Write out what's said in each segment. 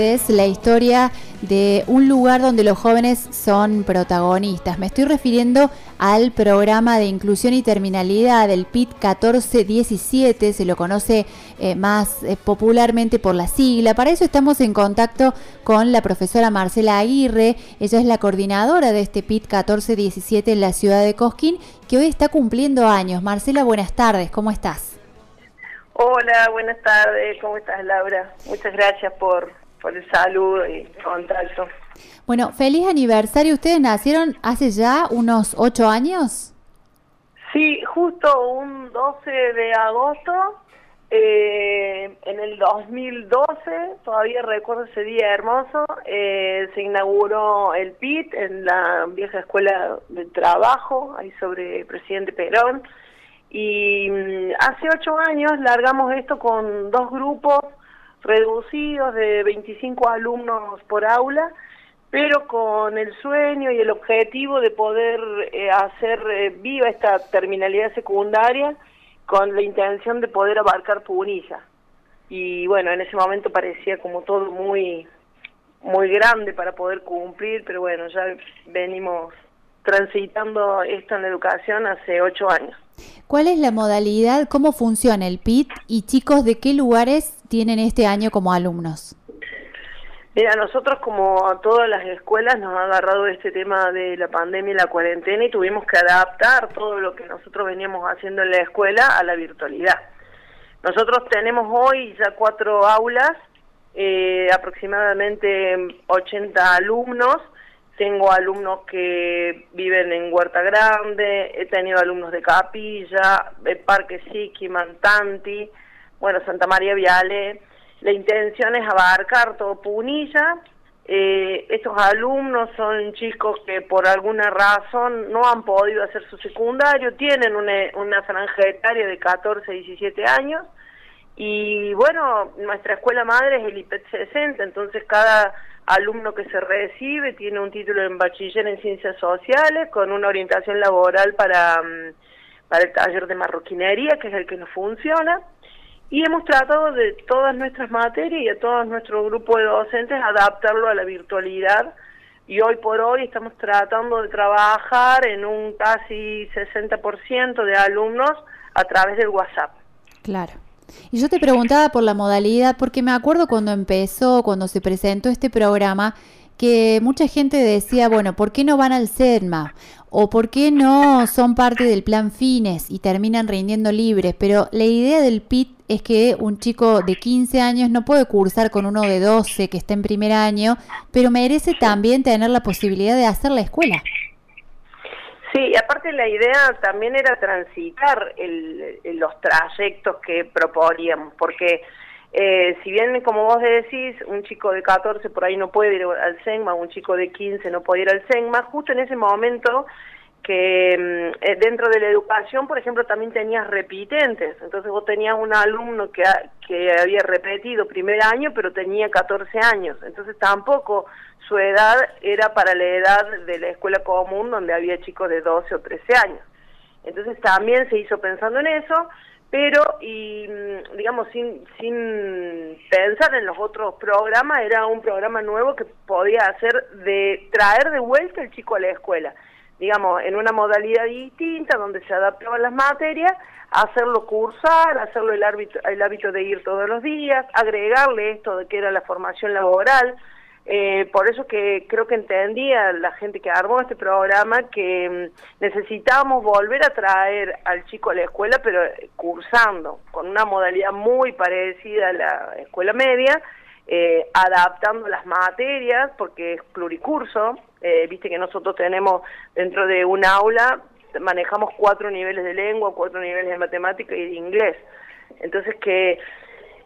Es la historia de un lugar donde los jóvenes son protagonistas. Me estoy refiriendo al programa de inclusión y terminalidad del PIT 1417, se lo conoce eh, más eh, popularmente por la sigla. Para eso estamos en contacto con la profesora Marcela Aguirre, ella es la coordinadora de este PIT 1417 en la ciudad de Cosquín, que hoy está cumpliendo años. Marcela, buenas tardes, ¿cómo estás? Hola, buenas tardes, ¿cómo estás Laura? Muchas gracias por por el saludo y contacto. Bueno, feliz aniversario. ¿Ustedes nacieron hace ya unos ocho años? Sí, justo un 12 de agosto, eh, en el 2012, todavía recuerdo ese día hermoso, eh, se inauguró el PIT en la vieja escuela de trabajo, ahí sobre Presidente Perón. Y mm, hace ocho años largamos esto con dos grupos reducidos de 25 alumnos por aula, pero con el sueño y el objetivo de poder eh, hacer eh, viva esta terminalidad secundaria con la intención de poder abarcar Punilla. Y bueno, en ese momento parecía como todo muy muy grande para poder cumplir, pero bueno, ya venimos transitando esto en la educación hace ocho años. ¿Cuál es la modalidad? ¿Cómo funciona el PIT? ¿Y chicos de qué lugares tienen este año como alumnos? Mira, nosotros como a todas las escuelas nos ha agarrado este tema de la pandemia y la cuarentena y tuvimos que adaptar todo lo que nosotros veníamos haciendo en la escuela a la virtualidad. Nosotros tenemos hoy ya cuatro aulas, eh, aproximadamente 80 alumnos, tengo alumnos que viven en Huerta Grande, he tenido alumnos de Capilla, de Parque Siqui, Mantanti, bueno, Santa María Viale. La intención es abarcar todo Punilla. Eh, estos alumnos son chicos que por alguna razón no han podido hacer su secundario, tienen una, una franja etaria de 14, 17 años. Y bueno, nuestra escuela madre es el IPET 60, entonces cada alumno que se recibe tiene un título en bachiller en ciencias sociales con una orientación laboral para, mm, para el taller de marroquinería, que es el que nos funciona. Y hemos tratado de todas nuestras materias y a todo nuestro grupo de docentes adaptarlo a la virtualidad. Y hoy por hoy estamos tratando de trabajar en un casi 60% de alumnos a través del WhatsApp. Claro. Y yo te preguntaba por la modalidad, porque me acuerdo cuando empezó, cuando se presentó este programa, que mucha gente decía, bueno, ¿por qué no van al CEDMA? ¿O por qué no son parte del plan Fines y terminan rindiendo libres? Pero la idea del PIT es que un chico de 15 años no puede cursar con uno de 12 que está en primer año, pero merece también tener la posibilidad de hacer la escuela. Sí, aparte la idea también era transitar el, los trayectos que proponíamos, porque eh, si bien, como vos decís, un chico de 14 por ahí no puede ir al SENMA, un chico de 15 no puede ir al SENMA, justo en ese momento que mm, eh, dentro de la educación, por ejemplo, también tenías repitentes. Entonces vos tenías un alumno que, que había repetido primer año, pero tenía 14 años. Entonces tampoco su edad era para la edad de la escuela común, donde había chicos de 12 o 13 años. Entonces también se hizo pensando en eso, pero y mm, digamos sin sin pensar en los otros programas era un programa nuevo que podía hacer de traer de vuelta el chico a la escuela digamos, en una modalidad distinta, donde se adaptaban las materias, hacerlo cursar, hacerlo el, hábito, el hábito de ir todos los días, agregarle esto de que era la formación laboral. Eh, por eso que creo que entendía la gente que armó este programa que mm, necesitábamos volver a traer al chico a la escuela, pero cursando, con una modalidad muy parecida a la escuela media, eh, adaptando las materias, porque es pluricurso, eh, viste que nosotros tenemos dentro de un aula, manejamos cuatro niveles de lengua, cuatro niveles de matemática y de inglés. Entonces que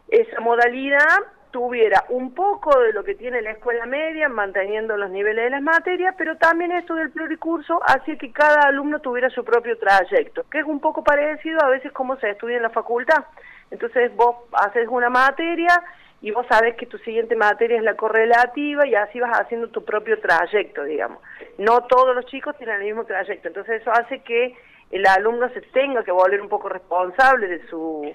esa modalidad tuviera un poco de lo que tiene la escuela media, manteniendo los niveles de las materias, pero también esto del pluricurso hacía que cada alumno tuviera su propio trayecto, que es un poco parecido a veces como se estudia en la facultad. Entonces vos haces una materia y vos sabés que tu siguiente materia es la correlativa y así vas haciendo tu propio trayecto, digamos. No todos los chicos tienen el mismo trayecto, entonces eso hace que el alumno se tenga que volver un poco responsable de su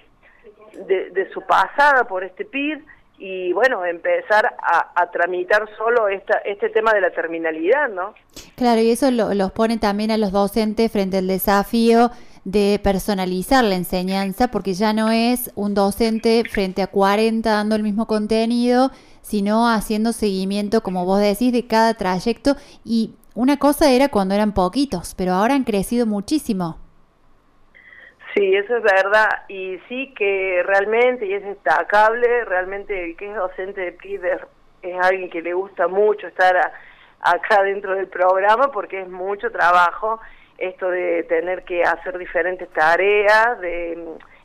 de, su pasada por este PID y bueno, empezar a, tramitar solo esta, este tema de la terminalidad, ¿no? Claro, y eso los pone también a los docentes frente al desafío de personalizar la enseñanza, porque ya no es un docente frente a 40 dando el mismo contenido, sino haciendo seguimiento, como vos decís, de cada trayecto. Y una cosa era cuando eran poquitos, pero ahora han crecido muchísimo. Sí, eso es verdad. Y sí que realmente, y es destacable, realmente el que es docente de PIB es, alguien que le gusta mucho estar acá dentro del programa porque es mucho trabajo esto de tener que hacer diferentes tareas, de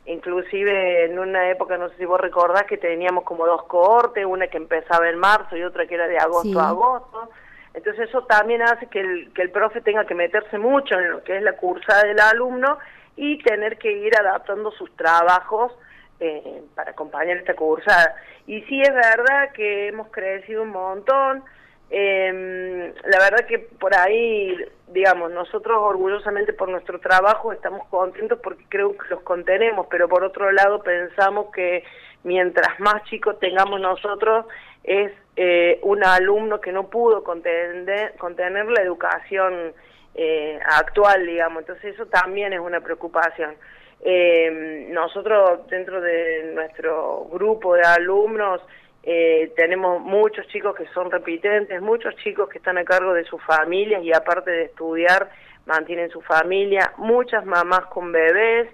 inclusive en una época, no sé si vos recordás, que teníamos como dos cohortes, una que empezaba en marzo y otra que era de agosto a agosto. Entonces eso también hace que el, que el profe tenga que meterse mucho en lo que es la cursada del alumno y tener que ir adaptando sus trabajos eh, para acompañar esta cursada. Y sí es verdad que hemos crecido un montón. Eh, la verdad que por ahí, digamos, nosotros orgullosamente por nuestro trabajo estamos contentos porque creo que los contenemos, pero por otro lado pensamos que mientras más chicos tengamos nosotros es eh, un alumno que no pudo contener, contener la educación eh, actual, digamos. Entonces eso también es una preocupación. Eh, nosotros dentro de nuestro grupo de alumnos eh, tenemos muchos chicos que son repitentes, muchos chicos que están a cargo de sus familias y aparte de estudiar mantienen su familia, muchas mamás con bebés,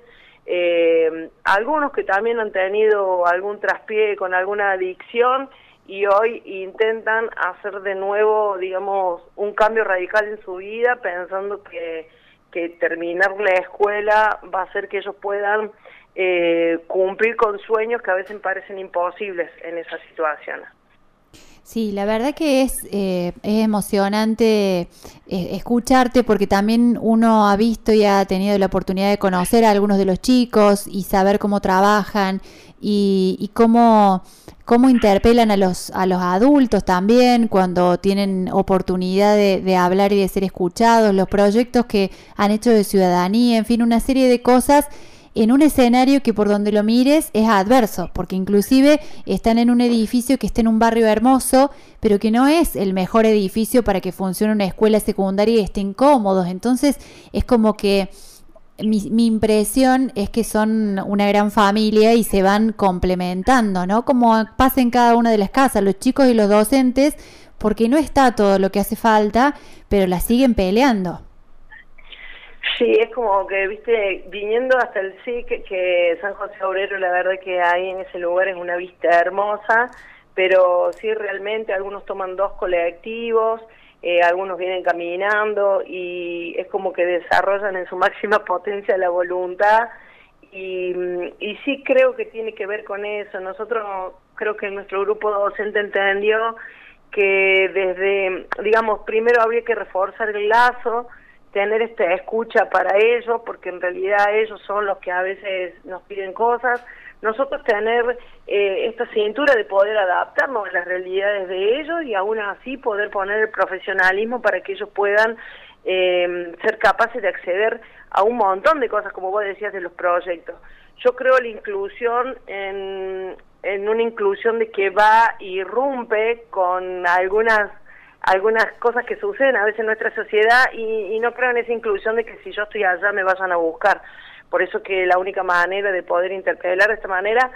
algunos que también han tenido algún traspié con alguna adicción y hoy intentan hacer de nuevo, digamos, un cambio radical en su vida pensando que, que terminar la escuela va a hacer que ellos puedan eh, cumplir con sueños que a veces parecen imposibles en esa situación. Sí, la verdad que es, eh, es emocionante eh, escucharte porque también uno ha visto y ha tenido la oportunidad de conocer a algunos de los chicos y saber cómo trabajan y, y cómo cómo interpelan a los, a los adultos también cuando tienen oportunidad de, hablar y de ser escuchados, los proyectos que han hecho de ciudadanía, en fin, una serie de cosas en un escenario que por donde lo mires es adverso, porque inclusive están en un edificio que está en un barrio hermoso, pero que no es el mejor edificio para que funcione una escuela secundaria y estén cómodos. Entonces es como que mi, impresión es que son una gran familia y se van complementando, ¿no? Como pasa en cada una de las casas, los chicos y los docentes, porque no está todo lo que hace falta, pero la siguen peleando. Sí, es como que, viste, viniendo hasta el SIC, que San José Obrero, la verdad que ahí en ese lugar es una vista hermosa, pero sí realmente algunos toman dos colectivos, eh, algunos vienen caminando y es como que desarrollan en su máxima potencia la voluntad y, y sí creo que tiene que ver con eso. Nosotros creo que nuestro grupo docente entendió que desde, digamos, primero habría que reforzar el lazo, tener esta escucha para ellos, porque en realidad ellos son los que a veces nos piden cosas, nosotros tener eh, esta cintura de poder adaptarnos a las realidades de ellos y aún así poder poner el profesionalismo para que ellos puedan eh, ser capaces de acceder a un montón de cosas, como vos decías, de los proyectos. Yo creo la inclusión en, en una inclusión de que va y rompe con algunas algunas cosas que suceden a veces en nuestra sociedad y, no creo en esa inclusión de que si yo estoy allá me vayan a buscar. Por eso que la única manera de poder interpelar de esta manera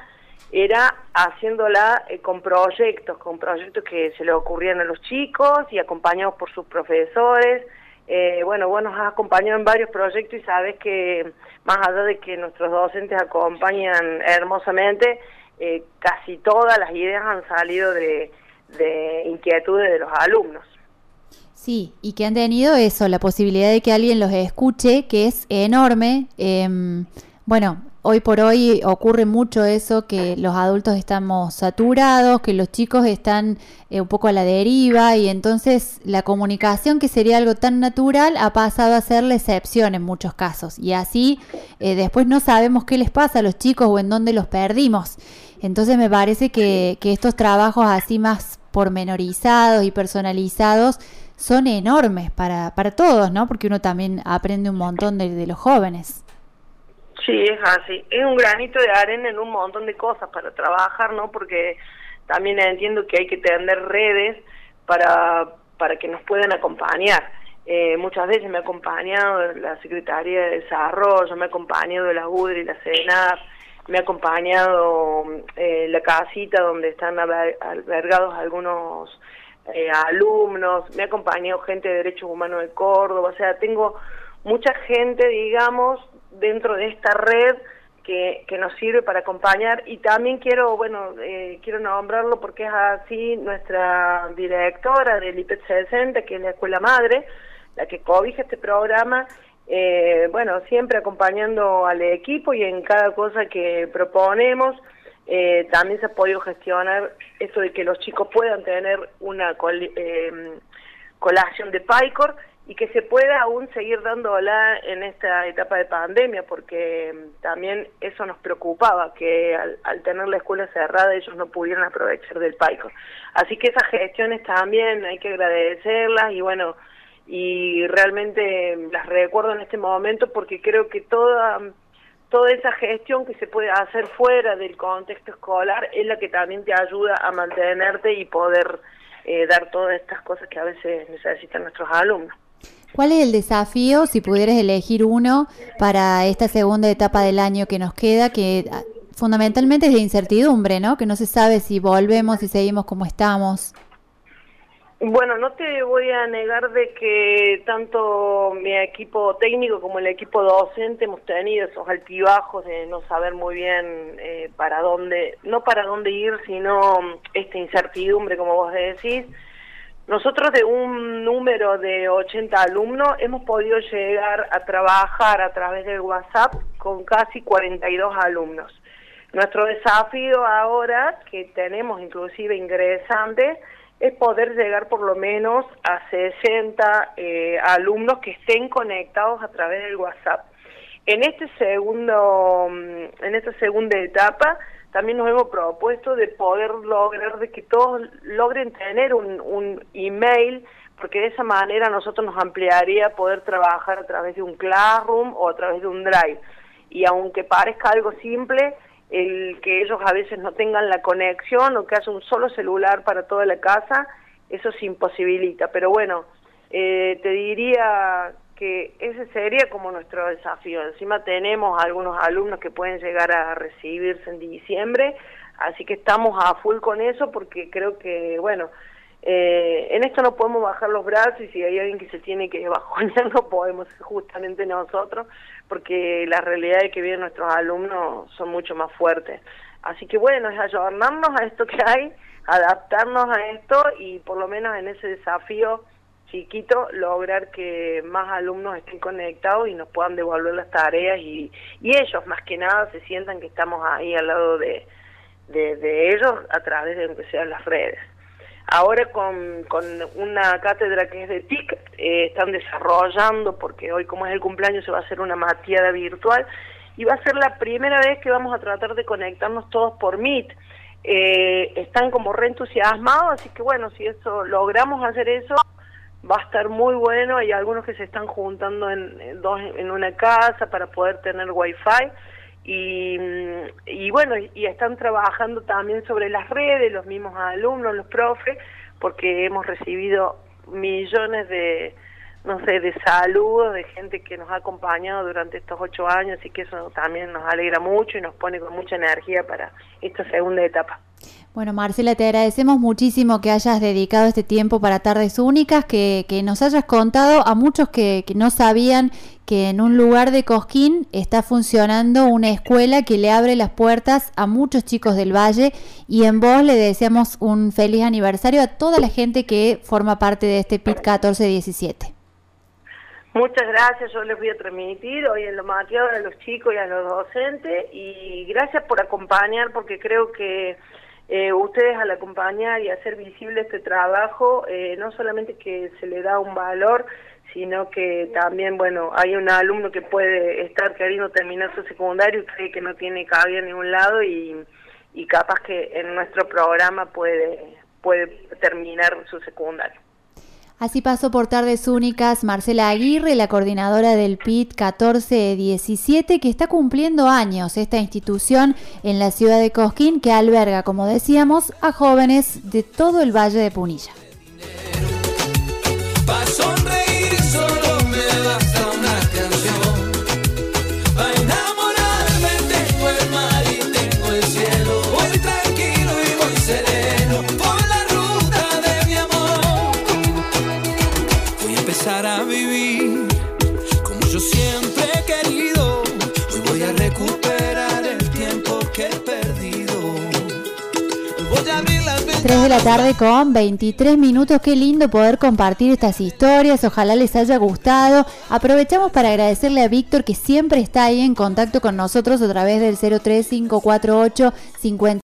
era haciéndola eh, con proyectos, con proyectos que se le ocurrían a los chicos y acompañados por sus profesores. Eh, bueno, vos nos has acompañado en varios proyectos y sabes que más allá de que nuestros docentes acompañan hermosamente, eh, casi todas las ideas han salido de inquietudes de los alumnos. Sí, y que han tenido eso, la posibilidad de que alguien los escuche, que es enorme. Em, bueno, hoy por hoy ocurre mucho eso, que los adultos estamos saturados, que los chicos están eh, un poco a la deriva y entonces la comunicación, que sería algo tan natural, ha pasado a ser la excepción en muchos casos. Y así eh, después no sabemos qué les pasa a los chicos o en dónde los perdimos. Entonces me parece que, que estos trabajos así más pormenorizados y personalizados son enormes para, para todos, ¿no? Porque uno también aprende un montón de, de los jóvenes. Sí, es así. Es un granito de arena en un montón de cosas para trabajar, ¿no? Porque también entiendo que hay que tener redes para, para que nos puedan acompañar. Eh, muchas veces me ha acompañado la Secretaría de Desarrollo, me ha acompañado la UDRI, la CENAF, me ha acompañado eh, la casita donde están albergados algunos eh, alumnos, me ha acompañado gente de Derechos Humanos de Córdoba, o sea, tengo mucha gente, digamos, dentro de esta red que, que nos sirve para acompañar. Y también quiero, bueno, eh, quiero nombrarlo porque es así nuestra directora del IPET 60, que es la escuela madre, la que cobija este programa, eh, bueno, siempre acompañando al equipo y en cada cosa que proponemos, eh, también se ha podido gestionar esto de que los chicos puedan tener una eh, colación de PICOR y que se pueda aún seguir dándola en esta etapa de pandemia, porque mm, también eso nos preocupaba, que al, tener la escuela cerrada ellos no pudieran aprovechar del PICOR. Así que esas gestiones también hay que agradecerlas y bueno, y realmente las recuerdo en este momento porque creo que toda toda esa gestión que se puede hacer fuera del contexto escolar es la que también te ayuda a mantenerte y poder eh, dar todas estas cosas que a veces necesitan nuestros alumnos. ¿Cuál es el desafío, si pudieras elegir uno, para esta segunda etapa del año que nos queda, que ah, fundamentalmente es de incertidumbre, ¿no? Que no se sabe si volvemos, si seguimos como estamos. Bueno, no te voy a negar de que tanto mi equipo técnico como el equipo docente hemos tenido esos altibajos de no saber muy bien eh, para dónde, no para dónde ir, sino esta incertidumbre, como vos decís. Nosotros de un número de 80 alumnos hemos podido llegar a trabajar a través del WhatsApp con casi 42 alumnos. Nuestro desafío ahora, que tenemos inclusive ingresantes, es poder llegar por lo menos a 60 eh, alumnos que estén conectados a través del WhatsApp. En este segundo, mm, en esta segunda etapa, también nos hemos propuesto de poder lograr de que todos logren tener un, un email, porque de esa manera nosotros nos ampliaría poder trabajar a través de un Classroom o a través de un Drive. Y aunque parezca algo simple, el que ellos a veces no tengan la conexión o que haya un solo celular para toda la casa, eso se imposibilita. Pero bueno, eh, te diría que ese sería como nuestro desafío. Encima tenemos algunos alumnos que pueden llegar a recibirse en diciembre, así que estamos a full con eso porque creo que, bueno, eh, en esto no podemos bajar los brazos y si hay alguien que se tiene que bajonear no podemos justamente nosotros porque la realidad de que viven nuestros alumnos son mucho más fuertes. Así que bueno, es ayudarnos a esto que hay, adaptarnos a esto y por lo menos en ese desafío chiquito lograr que más alumnos estén conectados y nos puedan devolver las tareas y, y ellos más que nada se sientan que estamos ahí al lado de, de, ellos a través de lo que sean las redes. Ahora con, con una cátedra que es de TIC, eh, están desarrollando, porque hoy como es el cumpleaños se va a hacer una mateada virtual, y va a ser la primera vez que vamos a tratar de conectarnos todos por Meet. Eh, están como reentusiasmados, así que bueno, si eso logramos hacer eso, va a estar muy bueno. Hay algunos que se están juntando en, dos, en una casa para poder tener wifi y, y bueno, y están trabajando también sobre las redes, los mismos alumnos, los profes, porque hemos recibido millones de, no sé, de saludos de gente que nos ha acompañado durante estos ocho años y que eso también nos alegra mucho y nos pone con mucha energía para esta segunda etapa. Bueno, Marcela, te agradecemos muchísimo que hayas dedicado este tiempo para Tardes Únicas, que, que nos hayas contado a muchos que, que, no sabían que en un lugar de Cosquín está funcionando una escuela que le abre las puertas a muchos chicos del Valle y en vos le deseamos un feliz aniversario a toda la gente que forma parte de este PIT 1417. Muchas gracias, yo les voy a transmitir hoy en lo mateado a los chicos y a los docentes y gracias por acompañar porque creo que eh, ustedes al acompañar y hacer visible este trabajo, eh, no solamente que se le da un valor, sino que también, bueno, hay un alumno que puede estar queriendo terminar su secundario y cree que no tiene cabida en ningún lado y, y capaz que en nuestro programa puede, puede terminar su secundario. Así pasó por tardes únicas Marcela Aguirre, la coordinadora del PIT 1417, que está cumpliendo años esta institución en la ciudad de Cosquín, que alberga, como decíamos, a jóvenes de todo el Valle de Punilla. La tarde con 23 minutos. Qué lindo poder compartir estas historias. Ojalá les haya gustado. Aprovechamos para agradecerle a Víctor que siempre está ahí en contacto con nosotros a través del 03548 50